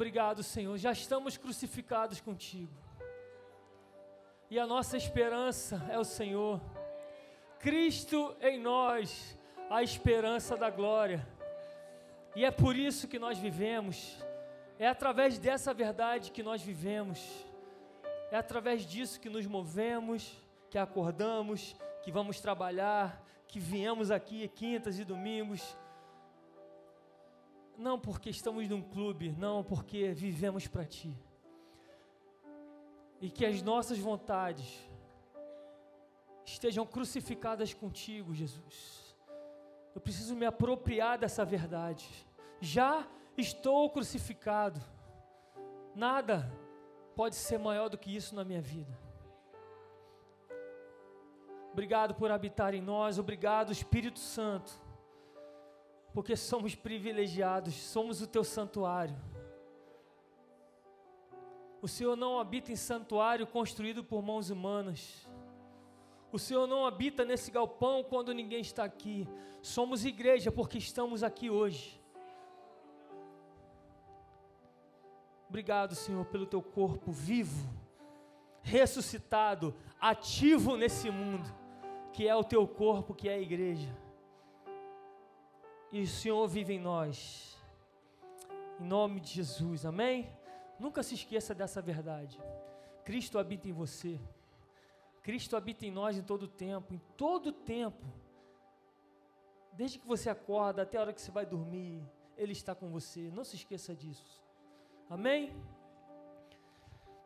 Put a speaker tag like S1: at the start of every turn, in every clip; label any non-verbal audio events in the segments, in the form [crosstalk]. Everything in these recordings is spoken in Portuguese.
S1: Obrigado, Senhor. Já estamos crucificados contigo. E a nossa esperança é o Senhor. Cristo em nós, a esperança da glória. E é por isso que nós vivemos. É através dessa verdade que nós vivemos. É através disso que nos movemos, que acordamos, que vamos trabalhar, que viemos aqui quintas e domingos. Não porque estamos num clube, não porque vivemos para Ti. E que as nossas vontades estejam crucificadas contigo, Jesus. Eu preciso me apropriar dessa verdade. Já estou crucificado. Nada pode ser maior do que isso na minha vida. Obrigado por habitar em nós, obrigado, Espírito Santo, porque somos privilegiados, somos o teu santuário. O Senhor não habita em santuário construído por mãos humanas. O Senhor não habita nesse galpão quando ninguém está aqui. Somos igreja porque estamos aqui hoje. Obrigado, Senhor, pelo teu corpo vivo, ressuscitado, ativo nesse mundo, que é o teu corpo, que é a igreja. E o Senhor vive em nós. Em nome de Jesus, amém? Nunca se esqueça dessa verdade. Cristo habita em você. Cristo habita em nós em todo tempo, em todo tempo. Desde que você acorda até a hora que você vai dormir, Ele está com você. Não se esqueça disso. Amém?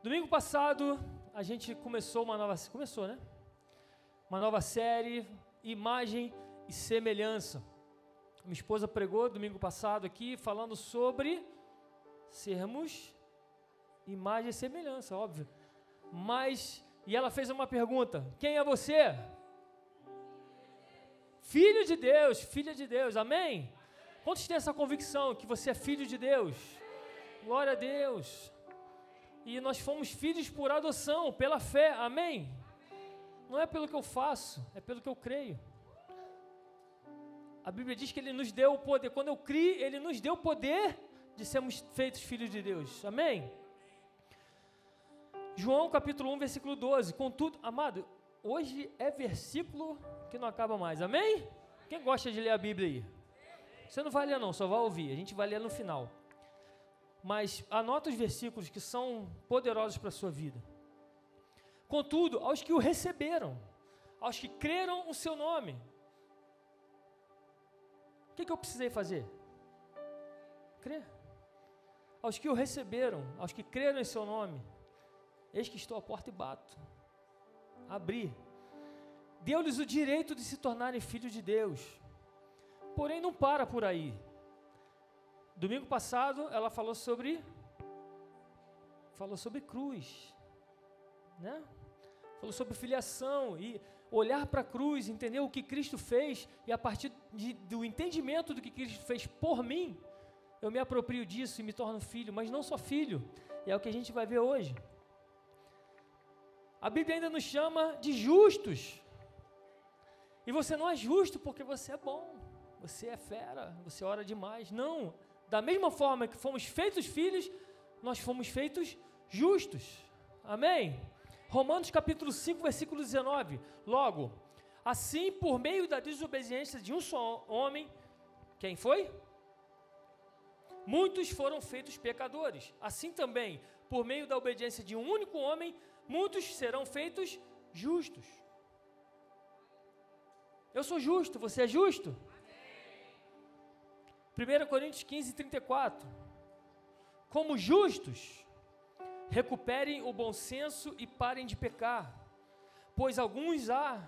S1: Domingo passado a gente começou uma nova, começou, né? Uma nova série, imagem e semelhança. Minha esposa pregou domingo passado aqui falando sobre sermos imagem e semelhança, óbvio. Mas e ela fez uma pergunta: Quem é você? Filho de Deus, filha de Deus, amém? Quantos têm essa convicção que você é filho de Deus? Glória a Deus. E nós fomos filhos por adoção, pela fé. Amém? Não é pelo que eu faço, é pelo que eu creio. A Bíblia diz que Ele nos deu o poder. Quando eu criei, Ele nos deu o poder de sermos feitos filhos de Deus. Amém? João capítulo 1, versículo 12. Contudo, amado, hoje é versículo que não acaba mais. Amém? Quem gosta de ler a Bíblia aí? Você não vai ler não, só vai ouvir. A gente vai ler no final mas anota os versículos que são poderosos para a sua vida. Contudo, aos que o receberam, aos que creram o seu nome, o que, que eu precisei fazer? Crer. Aos que o receberam, aos que creram em seu nome, eis que estou à porta e bato. Abri. Deu-lhes o direito de se tornarem filhos de Deus. Porém, não para por aí. Domingo passado ela falou sobre falou sobre cruz, né? Falou sobre filiação e olhar para a cruz, entender o que Cristo fez e a partir de, do entendimento do que Cristo fez por mim, eu me aproprio disso e me torno filho, mas não só filho, e é o que a gente vai ver hoje. A Bíblia ainda nos chama de justos. E você não é justo porque você é bom, você é fera, você ora demais. Não, da mesma forma que fomos feitos filhos, nós fomos feitos justos. Amém? Romanos capítulo 5, versículo 19. Logo, assim por meio da desobediência de um só homem, quem foi? Muitos foram feitos pecadores. Assim também, por meio da obediência de um único homem, muitos serão feitos justos. Eu sou justo, você é justo? 1 Coríntios 15, 34. Como justos, recuperem o bom senso e parem de pecar, pois alguns há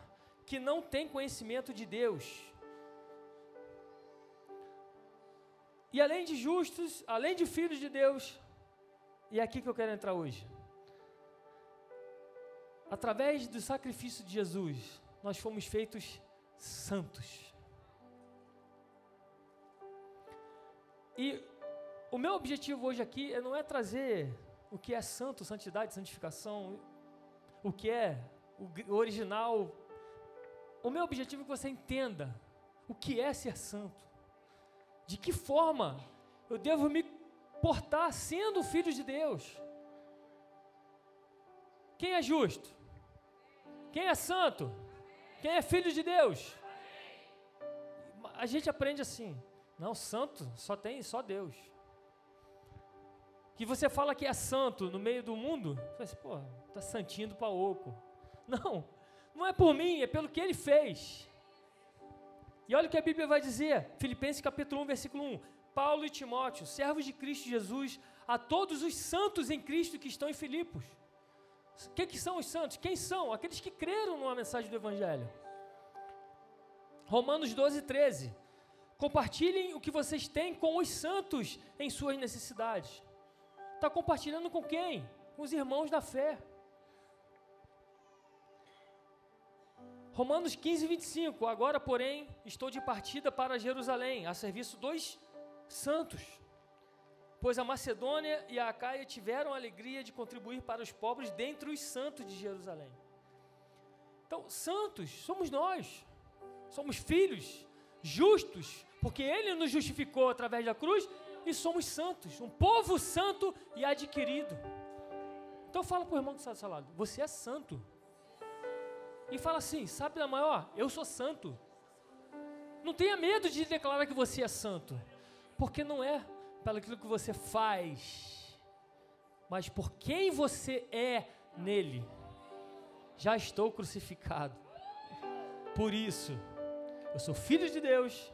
S1: que não têm conhecimento de Deus. E além de justos, além de filhos de Deus, e é aqui que eu quero entrar hoje. Através do sacrifício de Jesus, nós fomos feitos santos. E o meu objetivo hoje aqui não é trazer o que é santo, santidade, santificação, o que é o original. O meu objetivo é que você entenda o que é ser santo. De que forma eu devo me portar sendo filhos de Deus. Quem é justo? Quem é santo? Quem é filho de Deus? A gente aprende assim. Não, santo só tem só Deus. Que você fala que é santo no meio do mundo, você assim, pô, tá santinho para oco. [laughs] Não, não é por mim, é pelo que ele fez. E olha o que a Bíblia vai dizer, Filipenses capítulo 1, versículo 1. Paulo e Timóteo, servos de Cristo Jesus, a todos os santos em Cristo que estão em Filipos. O que, que são os santos? Quem são? Aqueles que creram numa mensagem do Evangelho. Romanos 12, 13. Compartilhem o que vocês têm com os santos em suas necessidades. Está compartilhando com quem? Com os irmãos da fé. Romanos 15, 25. Agora, porém, estou de partida para Jerusalém, a serviço dos santos. Pois a Macedônia e a Acaia tiveram a alegria de contribuir para os pobres dentre os santos de Jerusalém. Então, santos somos nós. Somos filhos justos, porque Ele nos justificou através da cruz e somos santos, um povo santo e adquirido. Então fala para o irmão do seu lado, você é santo. E fala assim, sabe da maior? Eu sou santo. Não tenha medo de declarar que você é santo, porque não é pelo aquilo que você faz, mas por quem você é nele. Já estou crucificado. Por isso, eu sou filho de Deus,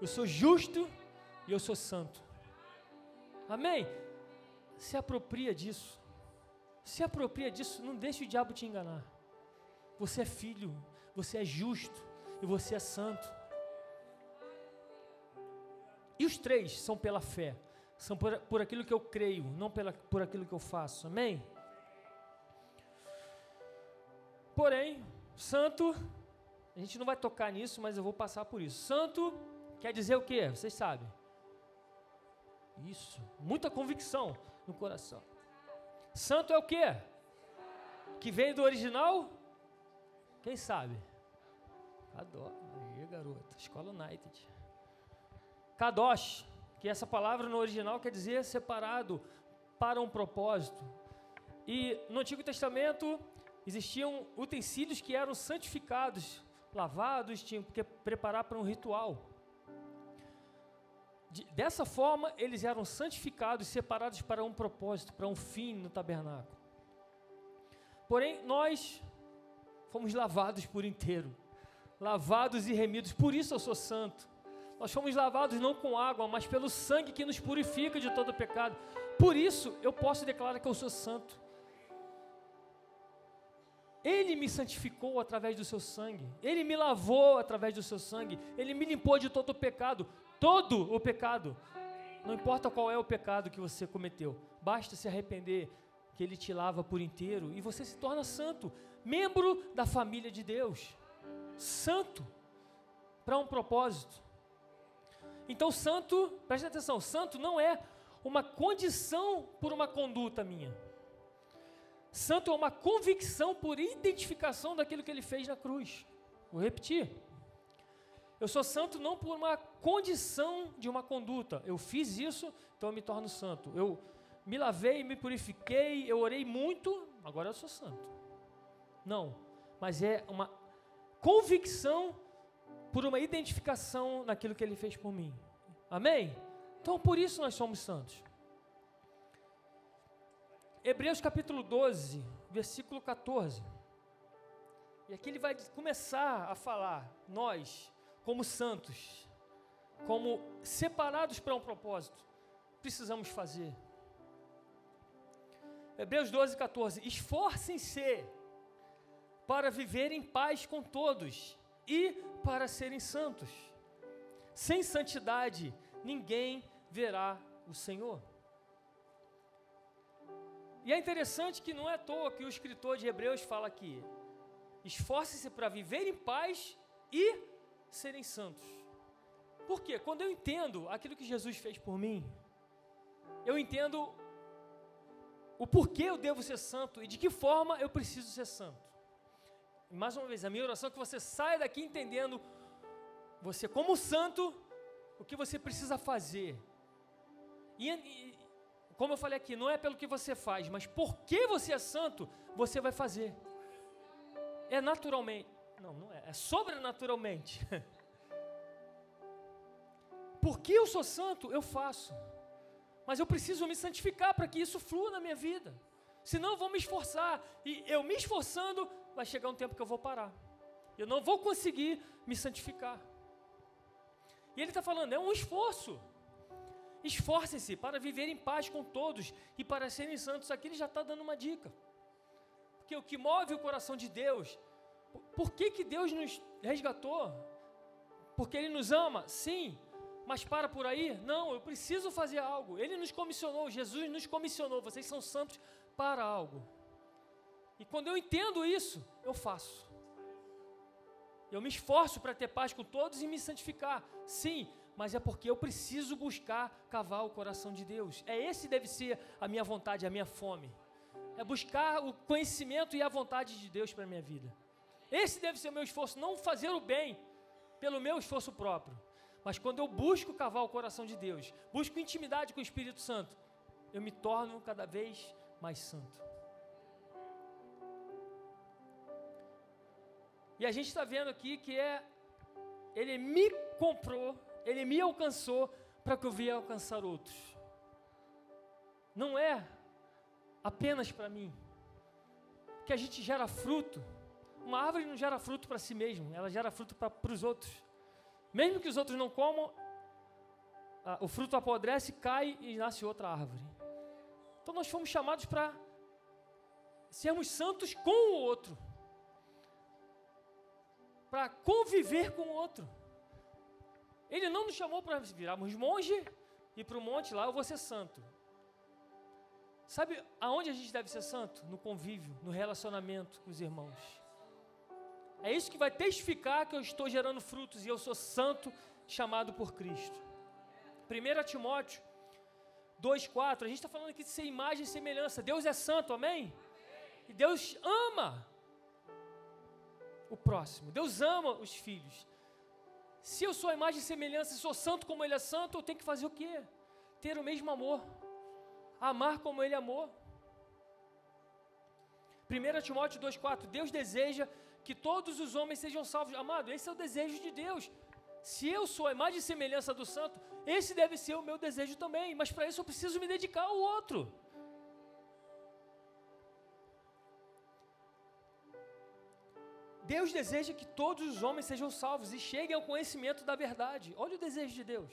S1: eu sou justo e eu sou santo. Amém? Se apropria disso. Se apropria disso, não deixe o diabo te enganar. Você é filho, você é justo e você é santo. E os três são pela fé, são por, por aquilo que eu creio, não pela, por aquilo que eu faço. Amém? Porém, santo, a gente não vai tocar nisso, mas eu vou passar por isso. Santo quer dizer o que? Vocês sabem. Isso, muita convicção no coração. Santo é o que? Que vem do original? Quem sabe? Adoro. Aí, garota. Escola United. Kadosh, que essa palavra no original quer dizer separado para um propósito. E no Antigo Testamento existiam utensílios que eram santificados, lavados, tinham que preparar para um ritual. De, dessa forma, eles eram santificados, separados para um propósito, para um fim no tabernáculo. Porém, nós fomos lavados por inteiro, lavados e remidos, por isso eu sou santo. Nós fomos lavados não com água, mas pelo sangue que nos purifica de todo pecado. Por isso eu posso declarar que eu sou santo. Ele me santificou através do seu sangue, ele me lavou através do seu sangue, ele me limpou de todo pecado, todo o pecado. Não importa qual é o pecado que você cometeu, basta se arrepender, que ele te lava por inteiro e você se torna santo membro da família de Deus, santo, para um propósito. Então, santo, preste atenção, santo não é uma condição por uma conduta minha. Santo é uma convicção por identificação daquilo que ele fez na cruz. Vou repetir. Eu sou santo não por uma condição de uma conduta. Eu fiz isso, então eu me torno santo. Eu me lavei, me purifiquei, eu orei muito, agora eu sou santo. Não, mas é uma convicção por uma identificação naquilo que ele fez por mim. Amém? Então por isso nós somos santos. Hebreus capítulo 12, versículo 14. E aqui ele vai começar a falar, nós, como santos, como separados para um propósito, precisamos fazer. Hebreus 12, 14. Esforcem-se para viver em paz com todos e para serem santos. Sem santidade, ninguém verá o Senhor. E é interessante que não é à toa que o escritor de Hebreus fala aqui: esforce-se para viver em paz e serem santos. Por quê? Quando eu entendo aquilo que Jesus fez por mim, eu entendo o porquê eu devo ser santo e de que forma eu preciso ser santo. E mais uma vez, a minha oração é que você saia daqui entendendo, você como santo, o que você precisa fazer. E, e, como eu falei aqui, não é pelo que você faz, mas porque você é santo, você vai fazer. É naturalmente. Não, não é. É sobrenaturalmente. [laughs] porque eu sou santo, eu faço. Mas eu preciso me santificar para que isso flua na minha vida. Senão eu vou me esforçar. E eu me esforçando, vai chegar um tempo que eu vou parar. Eu não vou conseguir me santificar. E ele está falando, é um esforço. Esforcem-se para viver em paz com todos e para serem santos. Aqui ele já está dando uma dica. Porque o que move o coração de Deus, por que, que Deus nos resgatou? Porque Ele nos ama? Sim. Mas para por aí? Não, eu preciso fazer algo. Ele nos comissionou, Jesus nos comissionou. Vocês são santos para algo. E quando eu entendo isso, eu faço. Eu me esforço para ter paz com todos e me santificar. Sim, mas é porque eu preciso buscar cavar o coração de Deus. É esse deve ser a minha vontade, a minha fome. É buscar o conhecimento e a vontade de Deus para a minha vida. Esse deve ser o meu esforço, não fazer o bem pelo meu esforço próprio. Mas quando eu busco cavar o coração de Deus, busco intimidade com o Espírito Santo, eu me torno cada vez mais santo. E a gente está vendo aqui que é, ele me comprou, ele me alcançou para que eu venha alcançar outros. Não é apenas para mim, que a gente gera fruto. Uma árvore não gera fruto para si mesmo, ela gera fruto para os outros. Mesmo que os outros não comam, a, o fruto apodrece, cai e nasce outra árvore. Então nós fomos chamados para sermos santos com o outro para conviver com o outro. Ele não nos chamou para virarmos monge e para o monte lá eu vou ser santo. Sabe aonde a gente deve ser santo? No convívio, no relacionamento com os irmãos. É isso que vai testificar que eu estou gerando frutos e eu sou santo, chamado por Cristo. 1 Timóteo 2,4, a gente está falando aqui de ser imagem e semelhança. Deus é santo, amém? E Deus ama o próximo. Deus ama os filhos. Se eu sou a imagem e semelhança e sou santo como Ele é santo, eu tenho que fazer o quê? Ter o mesmo amor. Amar como Ele amou. 1 Timóteo 2,4 Deus deseja que todos os homens sejam salvos. Amado, esse é o desejo de Deus. Se eu sou a imagem e semelhança do santo, esse deve ser o meu desejo também. Mas para isso eu preciso me dedicar ao outro. Deus deseja que todos os homens sejam salvos e cheguem ao conhecimento da verdade. Olha o desejo de Deus.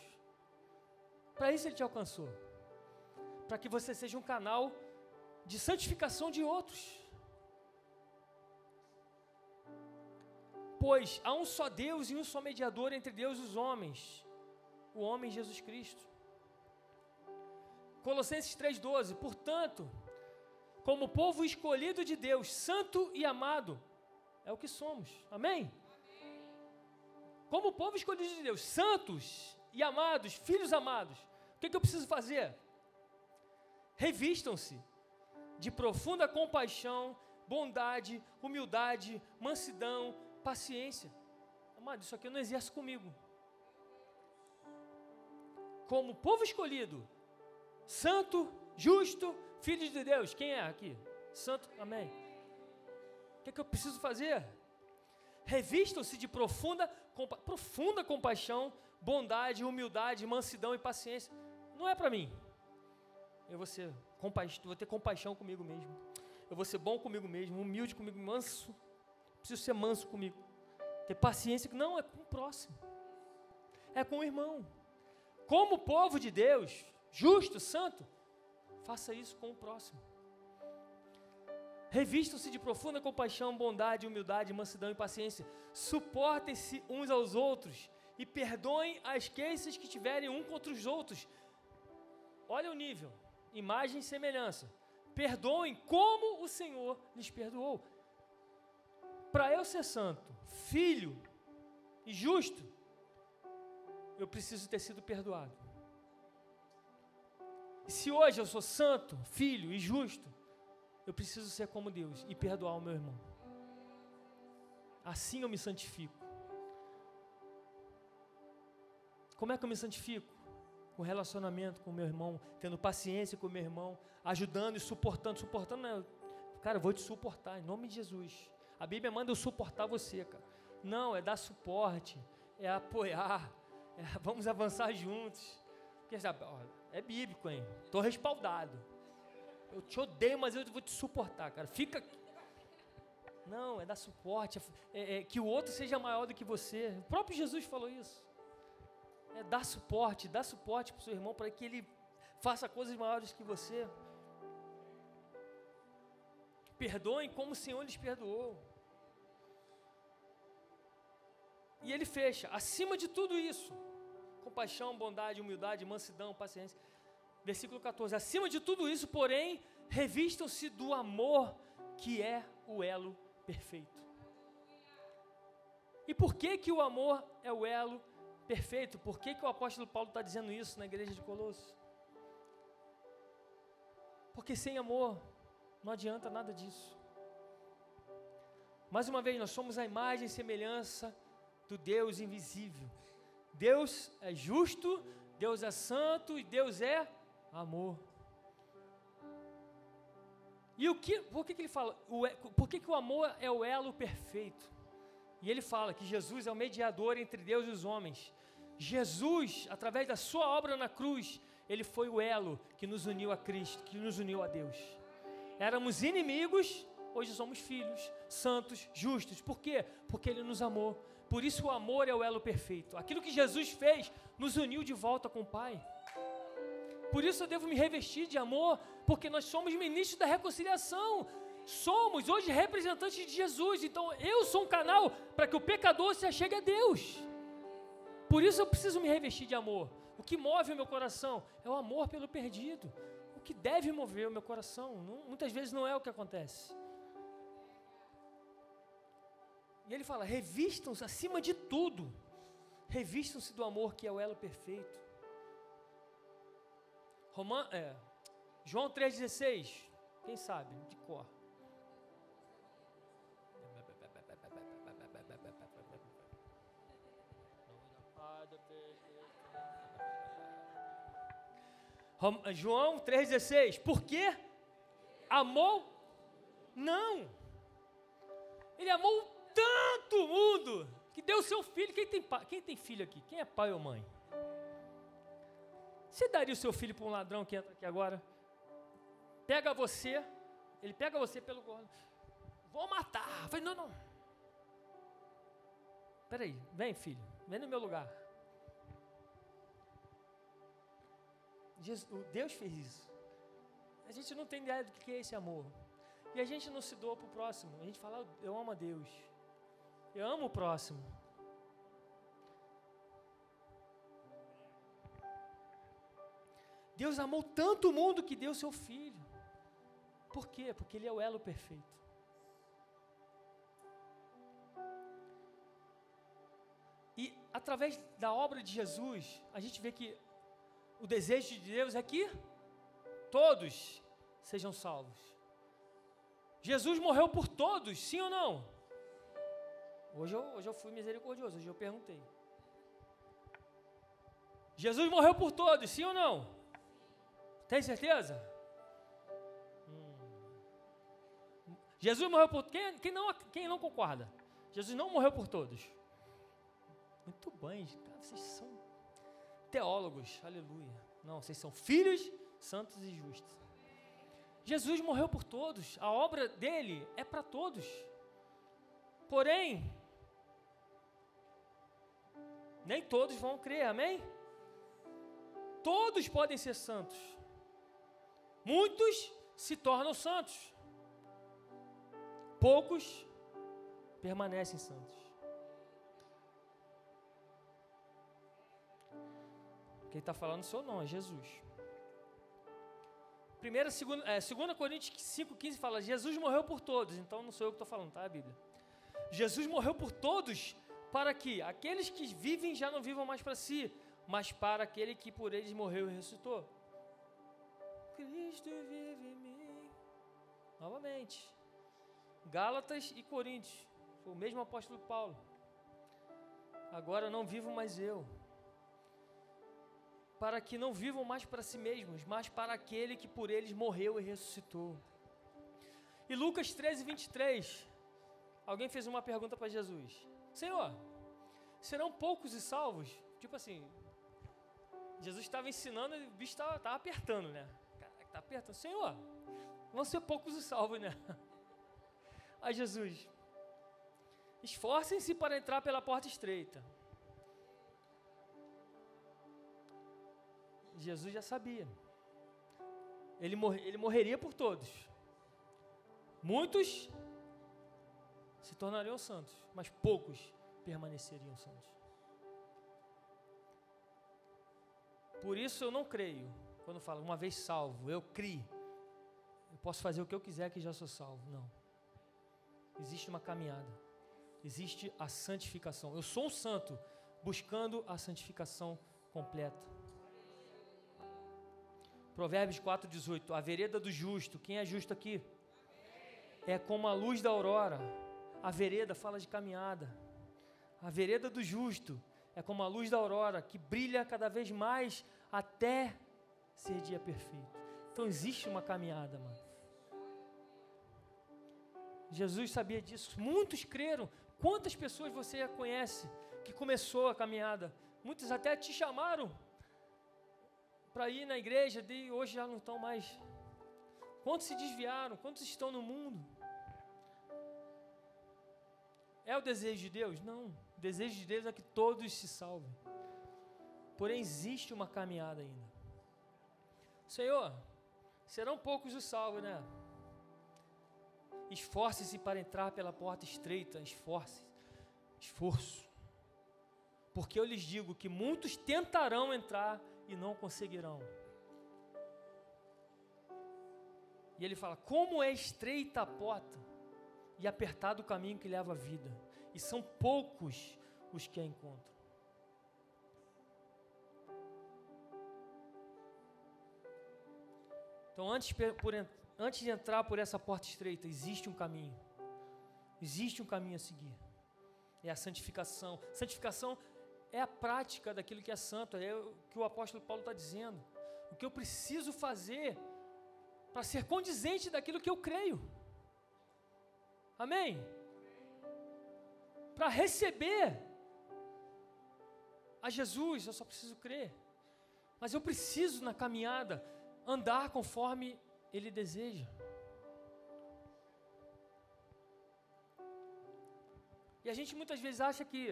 S1: Para isso Ele te alcançou. Para que você seja um canal de santificação de outros. Pois há um só Deus e um só mediador entre Deus e os homens, o homem Jesus Cristo. Colossenses 3,12: Portanto, como povo escolhido de Deus, santo e amado, é o que somos. Amém? Como povo escolhido de Deus, santos e amados, filhos amados, o que, que eu preciso fazer? Revistam-se de profunda compaixão, bondade, humildade, mansidão, paciência. Amado, isso aqui eu não exerço comigo. Como povo escolhido, santo, justo, filho de Deus. Quem é aqui? Santo, amém. O que, é que eu preciso fazer? Revistam-se de profunda, compa profunda compaixão, bondade, humildade, mansidão e paciência. Não é para mim. Eu vou, ser vou ter compaixão comigo mesmo. Eu vou ser bom comigo mesmo, humilde comigo, manso. Preciso ser manso comigo. Ter paciência. Não, é com o próximo. É com o irmão. Como povo de Deus, justo, santo, faça isso com o próximo. Revistam-se de profunda compaixão, bondade, humildade, mansidão e paciência. Suportem-se uns aos outros e perdoem as queixas que tiverem um contra os outros. Olha o nível, imagem e semelhança. Perdoem como o Senhor lhes perdoou. Para eu ser santo, filho e justo, eu preciso ter sido perdoado. E se hoje eu sou santo, filho e justo, eu preciso ser como Deus e perdoar o meu irmão. Assim eu me santifico. Como é que eu me santifico? com relacionamento com meu irmão, tendo paciência com meu irmão, ajudando e suportando. Suportando, não, cara, eu vou te suportar, em nome de Jesus. A Bíblia manda eu suportar você, cara. Não, é dar suporte, é apoiar, é, [laughs] vamos avançar juntos. Porque, sabe, é bíblico, hein? Estou respaldado. Eu te odeio, mas eu vou te suportar, cara. Fica. Não, é dar suporte, é, é, que o outro seja maior do que você. O próprio Jesus falou isso. É dar suporte, dar suporte para o seu irmão para que ele faça coisas maiores que você. Perdoem como o Senhor lhes perdoou. E ele fecha, acima de tudo isso, compaixão, bondade, humildade, mansidão, paciência. Versículo 14: acima de tudo isso, porém, revistam-se do amor, que é o elo perfeito. E por que que o amor é o elo perfeito? Por que que o apóstolo Paulo está dizendo isso na igreja de Colossos? Porque sem amor não adianta nada disso. Mais uma vez, nós somos a imagem e semelhança do Deus invisível. Deus é justo, Deus é santo e Deus é amor. E o que, por que, que ele fala? O, por que, que o amor é o elo perfeito? E ele fala que Jesus é o mediador entre Deus e os homens. Jesus, através da sua obra na cruz, ele foi o elo que nos uniu a Cristo, que nos uniu a Deus. Éramos inimigos, hoje somos filhos, santos, justos. Por quê? Porque ele nos amou. Por isso o amor é o elo perfeito. Aquilo que Jesus fez nos uniu de volta com o Pai. Por isso eu devo me revestir de amor, porque nós somos ministros da reconciliação. Somos hoje representantes de Jesus. Então eu sou um canal para que o pecador se achegue a Deus. Por isso eu preciso me revestir de amor. O que move o meu coração é o amor pelo perdido. O que deve mover o meu coração, não, muitas vezes não é o que acontece. E ele fala: revistam-se acima de tudo, revistam-se do amor que é o elo perfeito. Roman, é, João 3,16, quem sabe, de cor. João 3,16, por quê? Amou? Não. Ele amou tanto mundo que deu seu filho. Quem tem, quem tem filho aqui? Quem é pai ou mãe? Você daria o seu filho para um ladrão que entra aqui agora? Pega você, ele pega você pelo gordo. Vou matar. Falei, não, não. Peraí, vem filho, vem no meu lugar. Jesus, Deus fez isso. A gente não tem ideia do que é esse amor. E a gente não se doa para o próximo. A gente fala, eu amo a Deus. Eu amo o próximo. Deus amou tanto o mundo que deu seu filho. Por quê? Porque ele é o elo perfeito. E através da obra de Jesus, a gente vê que o desejo de Deus é que todos sejam salvos. Jesus morreu por todos, sim ou não? Hoje eu, hoje eu fui misericordioso, hoje eu perguntei. Jesus morreu por todos, sim ou não? Tem certeza? Hum. Jesus morreu por quem, quem, não, quem não concorda? Jesus não morreu por todos. Muito bem, cara, vocês são teólogos, aleluia. Não, vocês são filhos santos e justos. Jesus morreu por todos, a obra dele é para todos. Porém, nem todos vão crer, amém? Todos podem ser santos. Muitos se tornam santos. Poucos permanecem santos. Quem está falando sou não, é Jesus. Primeira, segunda, é, segunda Coríntios 5,15 fala, Jesus morreu por todos, então não sou eu que estou falando, tá a Bíblia. Jesus morreu por todos para que aqueles que vivem já não vivam mais para si, mas para aquele que por eles morreu e ressuscitou. Cristo vive em mim. Novamente. Gálatas e Coríntios. Foi o mesmo apóstolo Paulo. Agora não vivo mais eu. para que não vivam mais para si mesmos, mas para aquele que por eles morreu e ressuscitou. E Lucas 13, 23, alguém fez uma pergunta para Jesus: Senhor, serão poucos e salvos? Tipo assim, Jesus estava ensinando e o bicho estava apertando, né? Caraca, está apertando. Senhor, vão ser poucos e salvos, né? [laughs] Aí Jesus, esforcem-se para entrar pela porta estreita. Jesus já sabia. Ele, mor ele morreria por todos. Muitos se tornariam santos, mas poucos permaneceriam santos. Por isso eu não creio, quando falo uma vez salvo, eu crio. Eu posso fazer o que eu quiser que já sou salvo. Não. Existe uma caminhada. Existe a santificação. Eu sou um santo buscando a santificação completa. Provérbios 4,18. A vereda do justo, quem é justo aqui? É como a luz da aurora. A vereda fala de caminhada. A vereda do justo é como a luz da aurora, que brilha cada vez mais até ser dia perfeito. Então existe uma caminhada, mano. Jesus sabia disso. Muitos creram. Quantas pessoas você conhece que começou a caminhada? Muitos até te chamaram para ir na igreja e hoje já não estão mais. Quantos se desviaram? Quantos estão no mundo? É o desejo de Deus? Não. O desejo de Deus é que todos se salvem. Porém, existe uma caminhada ainda. Senhor, serão poucos os salvos, né? Esforce-se para entrar pela porta estreita. Esforce. Esforço. Porque eu lhes digo que muitos tentarão entrar e não conseguirão. E ele fala: Como é estreita a porta e apertado o caminho que leva à vida, e são poucos os que a encontram. Então, antes, por, antes de entrar por essa porta estreita, existe um caminho. Existe um caminho a seguir. É a santificação. Santificação é a prática daquilo que é santo, é o que o apóstolo Paulo está dizendo. O que eu preciso fazer para ser condizente daquilo que eu creio. Amém? Para receber a Jesus, eu só preciso crer. Mas eu preciso, na caminhada, andar conforme Ele deseja. E a gente muitas vezes acha que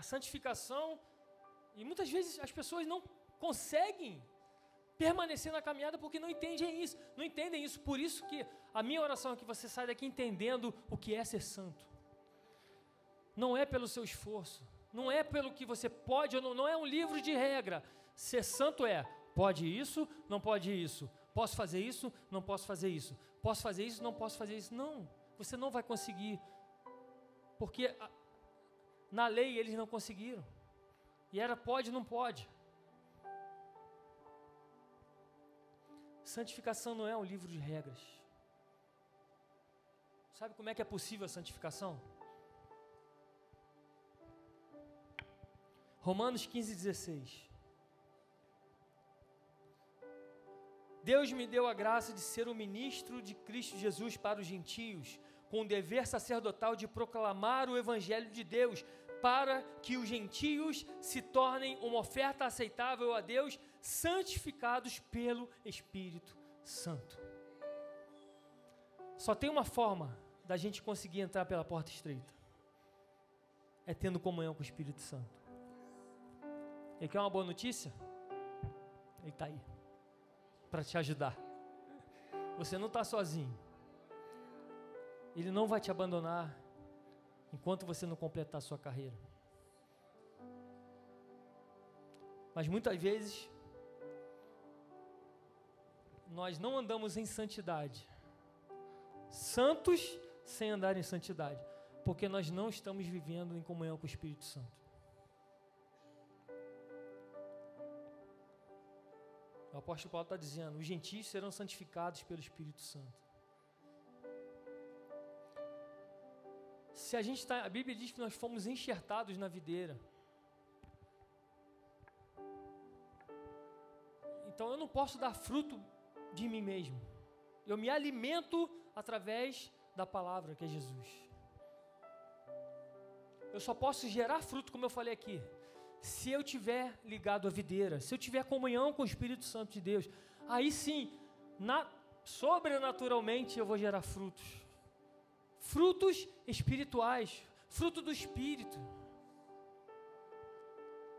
S1: a santificação, e muitas vezes as pessoas não conseguem permanecer na caminhada porque não entendem isso, não entendem isso. Por isso que a minha oração é que você saia daqui entendendo o que é ser santo. Não é pelo seu esforço, não é pelo que você pode não, não é um livro de regra. Ser santo é pode isso, não pode isso. Posso fazer isso, não posso fazer isso. Posso fazer isso, não posso fazer isso. Não, você não vai conseguir. Porque na lei eles não conseguiram. E era pode, não pode. Santificação não é um livro de regras. Sabe como é que é possível a santificação? Romanos 15, 16. Deus me deu a graça de ser o ministro de Cristo Jesus para os gentios, com o dever sacerdotal de proclamar o Evangelho de Deus, para que os gentios se tornem uma oferta aceitável a Deus, santificados pelo Espírito Santo. Só tem uma forma da gente conseguir entrar pela porta estreita: é tendo comunhão com o Espírito Santo. E quer uma boa notícia? Ele está aí para te ajudar. Você não está sozinho. Ele não vai te abandonar enquanto você não completar a sua carreira. Mas muitas vezes nós não andamos em santidade. Santos sem andar em santidade, porque nós não estamos vivendo em comunhão com o Espírito Santo. O apóstolo Paulo está dizendo: os gentios serão santificados pelo Espírito Santo. Se a gente está, a Bíblia diz que nós fomos enxertados na videira. Então eu não posso dar fruto de mim mesmo. Eu me alimento através da palavra que é Jesus. Eu só posso gerar fruto, como eu falei aqui, se eu tiver ligado à videira, se eu tiver comunhão com o Espírito Santo de Deus. Aí sim, na, sobrenaturalmente eu vou gerar frutos. Frutos espirituais, fruto do Espírito.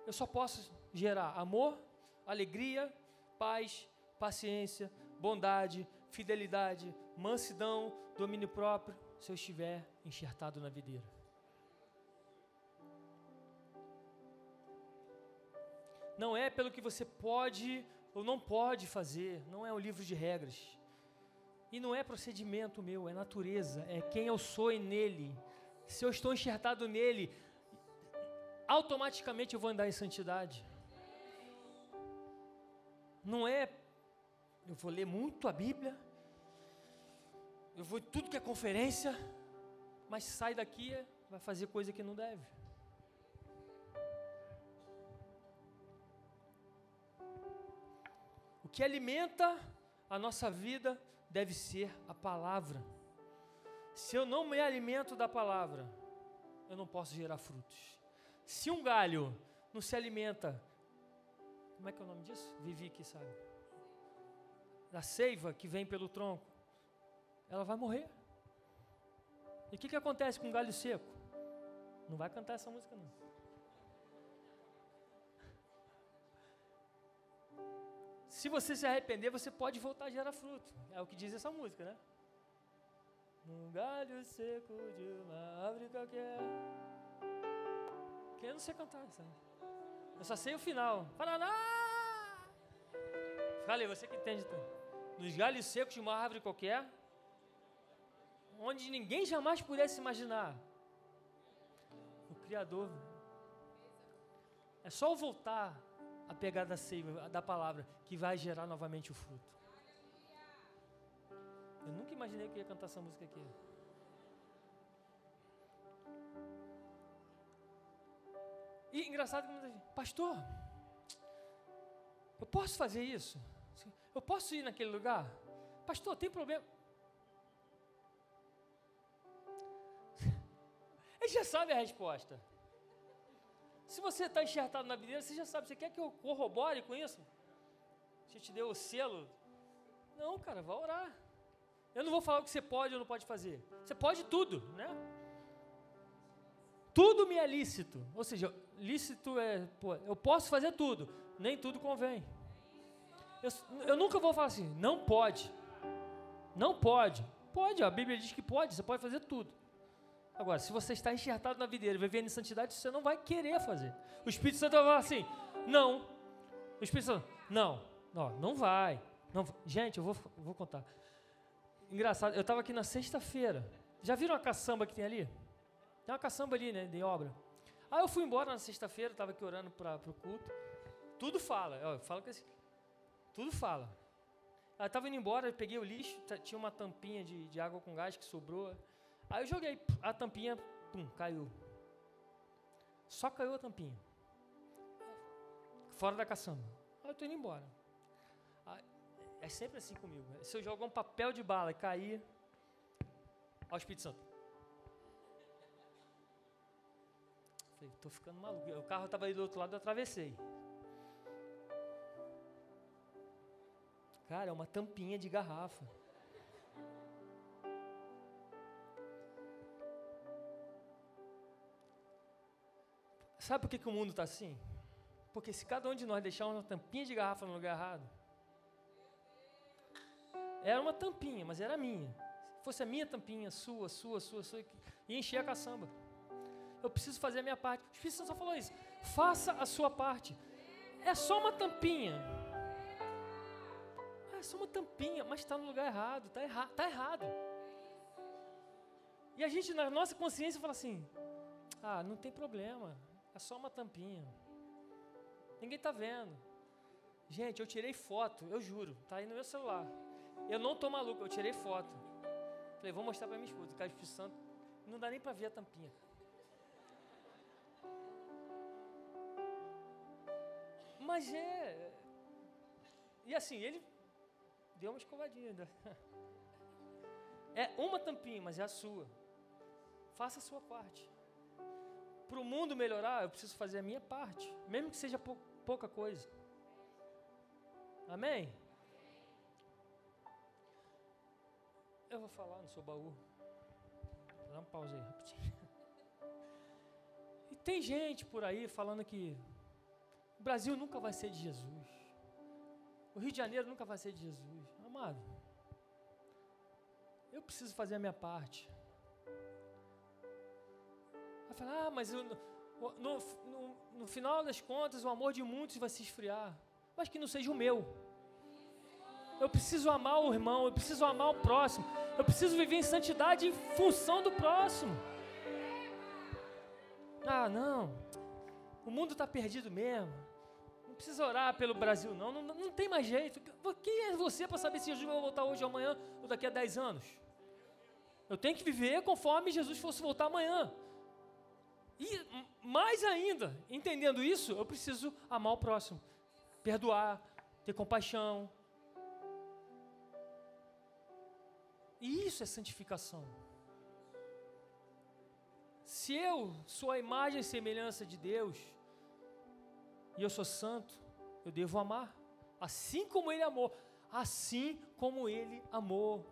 S1: Eu só posso gerar amor, alegria, paz, paciência, bondade, fidelidade, mansidão, domínio próprio, se eu estiver enxertado na videira. Não é pelo que você pode ou não pode fazer, não é um livro de regras. E não é procedimento meu, é natureza, é quem eu sou e nele. Se eu estou enxertado nele, automaticamente eu vou andar em santidade. Não é, eu vou ler muito a Bíblia, eu vou tudo que é conferência, mas sai daqui vai fazer coisa que não deve. O que alimenta a nossa vida deve ser a palavra. Se eu não me alimento da palavra, eu não posso gerar frutos. Se um galho não se alimenta como é que é o nome disso? Vivi que sabe. Da seiva que vem pelo tronco. Ela vai morrer. E o que, que acontece com um galho seco? Não vai cantar essa música não. Se você se arrepender, você pode voltar a gerar fruto. É o que diz essa música, né? Num galho seco de uma árvore qualquer. Que eu não sei cantar? Eu só sei o final. Paraná! Falei, você que entende tudo. Nos galhos secos de uma árvore qualquer, onde ninguém jamais pudesse imaginar. O Criador. É só voltar a pegar da seiva, da palavra, que vai gerar novamente o fruto. Eu nunca imaginei que ia cantar essa música aqui. E engraçado que pastor, eu posso fazer isso? Eu posso ir naquele lugar? Pastor, tem problema? [laughs] Ele já sabe a resposta. Se você está enxertado na videira, você já sabe. Você quer que eu corrobore com isso? Eu te deu o selo? Não, cara, vá orar. Eu não vou falar o que você pode ou não pode fazer. Você pode tudo, né? Tudo me é lícito. Ou seja, lícito é, pô, eu posso fazer tudo, nem tudo convém. Eu, eu nunca vou falar assim, não pode. Não pode. Pode, a Bíblia diz que pode, você pode fazer tudo. Agora, se você está enxertado na videira, vivendo em santidade, você não vai querer fazer. O Espírito Santo vai falar assim: não. O Espírito Santo, não, não, não vai. Não, gente, eu vou, vou contar. Engraçado, eu estava aqui na sexta-feira. Já viram a caçamba que tem ali? Tem uma caçamba ali, né, de obra. Aí eu fui embora na sexta-feira, estava aqui orando para o culto. Tudo fala, eu falo que assim, tudo fala. Aí estava indo embora, eu peguei o lixo, tinha uma tampinha de, de água com gás que sobrou. Aí eu joguei, a tampinha, pum, caiu. Só caiu a tampinha. Fora da caçamba. Aí eu estou indo embora. É sempre assim comigo. Se eu jogar um papel de bala e cair, ao Espírito Santo. Falei, tô ficando maluco. O carro estava aí do outro lado, eu atravessei. Cara, é uma tampinha de garrafa. Sabe por que, que o mundo está assim? Porque se cada um de nós deixar uma tampinha de garrafa no lugar errado, era uma tampinha, mas era minha. Se fosse a minha tampinha, sua, sua, sua, sua, ia encher a caçamba eu preciso fazer a minha parte. O Espírito Santo só falou isso. Faça a sua parte. É só uma tampinha. É só uma tampinha, mas está no lugar errado. Está erra tá errado. E a gente, na nossa consciência, fala assim: ah, não tem problema. É só uma tampinha. Ninguém está vendo. Gente, eu tirei foto, eu juro. Está aí no meu celular. Eu não estou maluco, eu tirei foto. Falei, vou mostrar para minha esposa. O Espírito Santo não dá nem para ver a tampinha. Mas é. E assim, ele deu uma escovadinha. [laughs] É uma tampinha, mas é a sua. Faça a sua parte. Para o mundo melhorar, eu preciso fazer a minha parte, mesmo que seja pou, pouca coisa. Amém? Eu vou falar no seu baú. Dá uma pausa aí rapidinho. [laughs] E tem gente por aí falando que o Brasil nunca vai ser de Jesus. O Rio de Janeiro nunca vai ser de Jesus. Amado, eu preciso fazer a minha parte. Vai falar, ah, mas eu, no, no, no final das contas o amor de muitos vai se esfriar. Mas que não seja o meu. Eu preciso amar o irmão, eu preciso amar o próximo. Eu preciso viver em santidade em função do próximo. Ah, não. O mundo está perdido mesmo. Precisa orar pelo Brasil, não. Não, não tem mais jeito. Quem é você para saber se Jesus vai voltar hoje, amanhã ou daqui a 10 anos? Eu tenho que viver conforme Jesus fosse voltar amanhã. E mais ainda, entendendo isso, eu preciso amar o próximo, perdoar, ter compaixão. E isso é santificação. Se eu sou a imagem e semelhança de Deus, e eu sou santo, eu devo amar, assim como Ele amou, assim como Ele amou.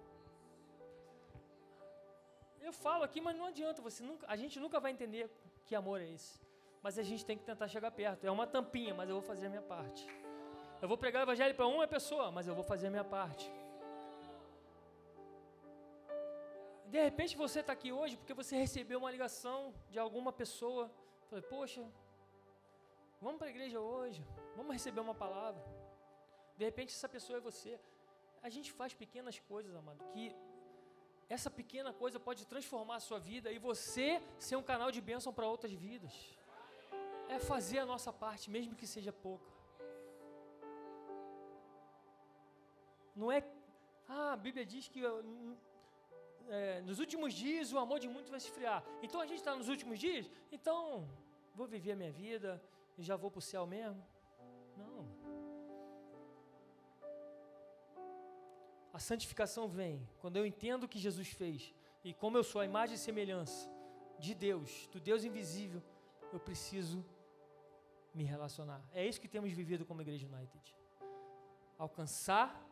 S1: Eu falo aqui, mas não adianta, você nunca, a gente nunca vai entender que amor é esse? Mas a gente tem que tentar chegar perto. É uma tampinha, mas eu vou fazer a minha parte. Eu vou pregar o evangelho para uma pessoa, mas eu vou fazer a minha parte. De repente você está aqui hoje porque você recebeu uma ligação de alguma pessoa. Falei, poxa, vamos para a igreja hoje, vamos receber uma palavra. De repente essa pessoa é você. A gente faz pequenas coisas, amado, que essa pequena coisa pode transformar a sua vida e você ser um canal de bênção para outras vidas. É fazer a nossa parte, mesmo que seja pouca. Não é. Ah, a Bíblia diz que é, nos últimos dias o amor de muitos vai se esfriar. Então a gente está nos últimos dias, então vou viver a minha vida e já vou para o céu mesmo. A santificação vem quando eu entendo o que Jesus fez e como eu sou a imagem e semelhança de Deus, do Deus invisível, eu preciso me relacionar. É isso que temos vivido como Igreja United. Alcançar